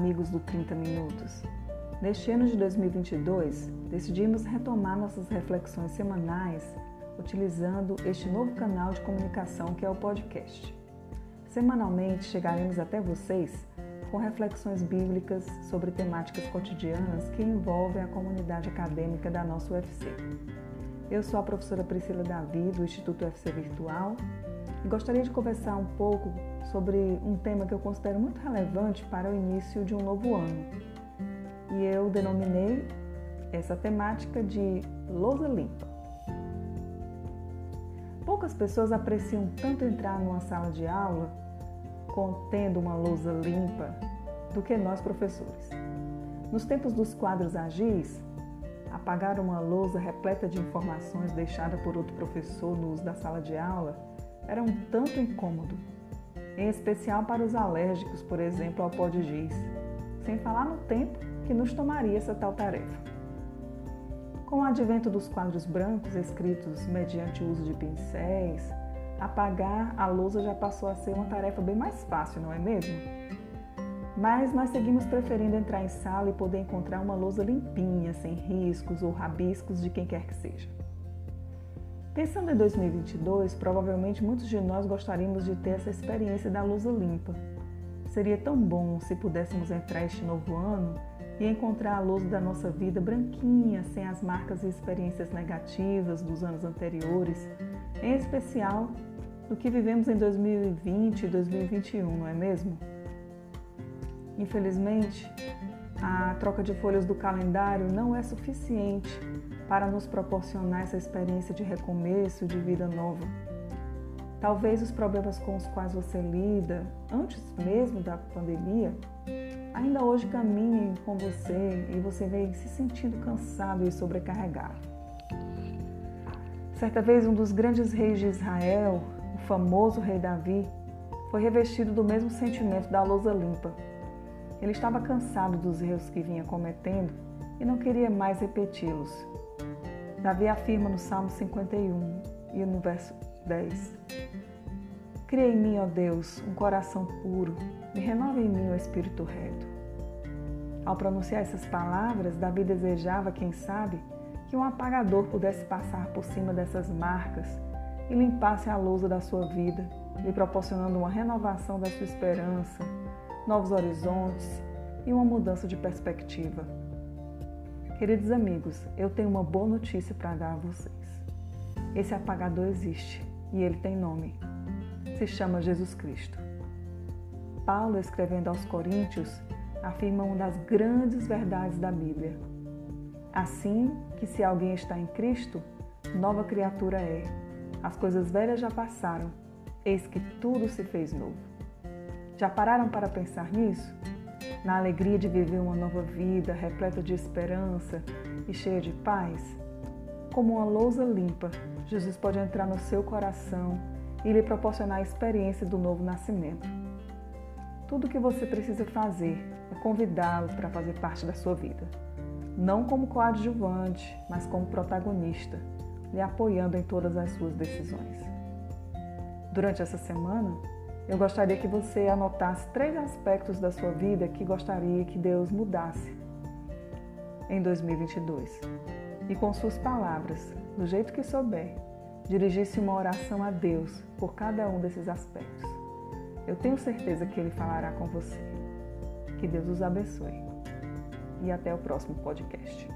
amigos do 30 Minutos. Neste ano de 2022, decidimos retomar nossas reflexões semanais utilizando este novo canal de comunicação que é o podcast. Semanalmente chegaremos até vocês com reflexões bíblicas sobre temáticas cotidianas que envolvem a comunidade acadêmica da nossa UFC. Eu sou a professora Priscila Davi, do Instituto UFC Virtual, gostaria de conversar um pouco sobre um tema que eu considero muito relevante para o início de um novo ano. E eu denominei essa temática de lousa limpa. Poucas pessoas apreciam tanto entrar numa sala de aula contendo uma lousa limpa do que nós professores. Nos tempos dos quadros agis, apagar uma lousa repleta de informações deixada por outro professor no uso da sala de aula era um tanto incômodo, em especial para os alérgicos, por exemplo, ao pó de giz, sem falar no tempo que nos tomaria essa tal tarefa. Com o advento dos quadros brancos escritos mediante o uso de pincéis, apagar a lousa já passou a ser uma tarefa bem mais fácil, não é mesmo? Mas nós seguimos preferindo entrar em sala e poder encontrar uma lousa limpinha, sem riscos ou rabiscos de quem quer que seja. Pensando em 2022, provavelmente muitos de nós gostaríamos de ter essa experiência da lousa limpa. Seria tão bom se pudéssemos entrar este novo ano e encontrar a lousa da nossa vida branquinha, sem as marcas e experiências negativas dos anos anteriores, em especial do que vivemos em 2020 e 2021, não é mesmo? Infelizmente, a troca de folhas do calendário não é suficiente para nos proporcionar essa experiência de recomeço, de vida nova. Talvez os problemas com os quais você lida, antes mesmo da pandemia, ainda hoje caminhem com você e você vem se sentindo cansado e sobrecarregado. Certa vez, um dos grandes reis de Israel, o famoso rei Davi, foi revestido do mesmo sentimento da lousa limpa. Ele estava cansado dos erros que vinha cometendo e não queria mais repeti-los. Davi afirma no Salmo 51 e no verso 10: Cria em mim, ó Deus, um coração puro e renova em mim o espírito reto. Ao pronunciar essas palavras, Davi desejava, quem sabe, que um apagador pudesse passar por cima dessas marcas e limpasse a lousa da sua vida, lhe proporcionando uma renovação da sua esperança, novos horizontes e uma mudança de perspectiva. Queridos amigos, eu tenho uma boa notícia para dar a vocês. Esse apagador existe e ele tem nome. Se chama Jesus Cristo. Paulo, escrevendo aos Coríntios, afirma uma das grandes verdades da Bíblia. Assim que se alguém está em Cristo, nova criatura é. As coisas velhas já passaram, eis que tudo se fez novo. Já pararam para pensar nisso? na alegria de viver uma nova vida repleta de esperança e cheia de paz? Como uma lousa limpa, Jesus pode entrar no seu coração e lhe proporcionar a experiência do novo nascimento. Tudo o que você precisa fazer é convidá-lo para fazer parte da sua vida, não como coadjuvante, mas como protagonista, lhe apoiando em todas as suas decisões. Durante essa semana, eu gostaria que você anotasse três aspectos da sua vida que gostaria que Deus mudasse em 2022. E com suas palavras, do jeito que souber, dirigisse uma oração a Deus por cada um desses aspectos. Eu tenho certeza que Ele falará com você. Que Deus os abençoe. E até o próximo podcast.